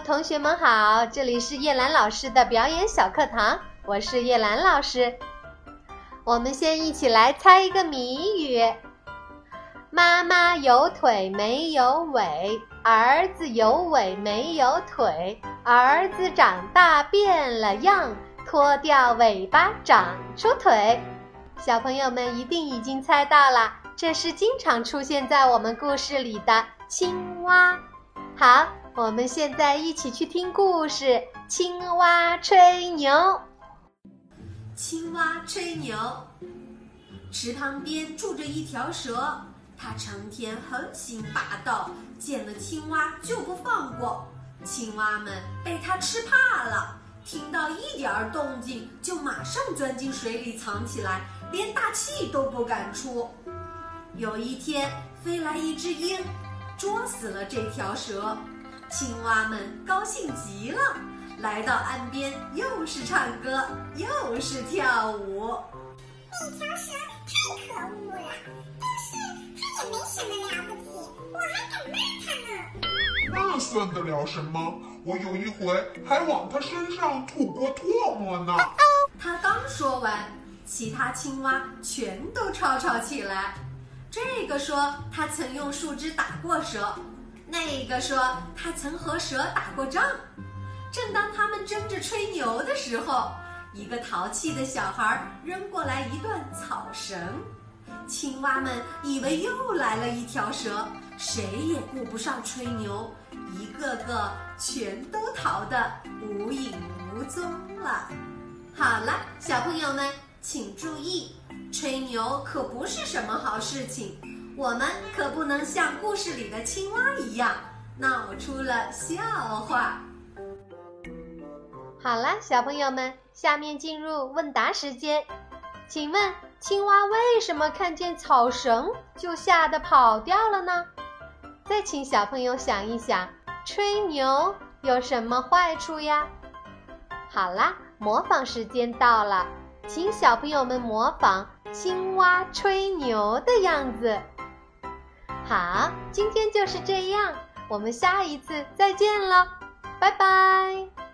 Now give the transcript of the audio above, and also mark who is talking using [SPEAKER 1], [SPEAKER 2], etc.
[SPEAKER 1] 同学们好，这里是叶兰老师的表演小课堂，我是叶兰老师。我们先一起来猜一个谜语：妈妈有腿没有尾，儿子有尾没有腿，儿子长大变了样，脱掉尾巴长出腿。小朋友们一定已经猜到了，这是经常出现在我们故事里的青蛙。好。我们现在一起去听故事《青蛙吹牛》。
[SPEAKER 2] 青蛙吹牛，池塘边住着一条蛇，它成天横行霸道，见了青蛙就不放过。青蛙们被它吃怕了，听到一点儿动静就马上钻进水里藏起来，连大气都不敢出。有一天，飞来一只鹰，捉死了这条蛇。青蛙们高兴极了，来到岸边，又是唱歌，又是跳舞。
[SPEAKER 3] 那条蛇太可恶了，但是它也没什么了不起，我还敢骂它呢。
[SPEAKER 4] 那算得了什么？我有一回还往它身上吐过唾沫呢。
[SPEAKER 2] 他刚说完，其他青蛙全都吵吵起来。这个说他曾用树枝打过蛇。那个说他曾和蛇打过仗。正当他们争着吹牛的时候，一个淘气的小孩扔过来一段草绳，青蛙们以为又来了一条蛇，谁也顾不上吹牛，一个个全都逃得无影无踪了。好了，小朋友们请注意，吹牛可不是什么好事情。我们可不能像故事里的青蛙一样闹出了笑话。
[SPEAKER 1] 好了，小朋友们，下面进入问答时间。请问，青蛙为什么看见草绳就吓得跑掉了呢？再请小朋友想一想，吹牛有什么坏处呀？好啦，模仿时间到了，请小朋友们模仿青蛙吹牛的样子。好，今天就是这样，我们下一次再见了，拜拜。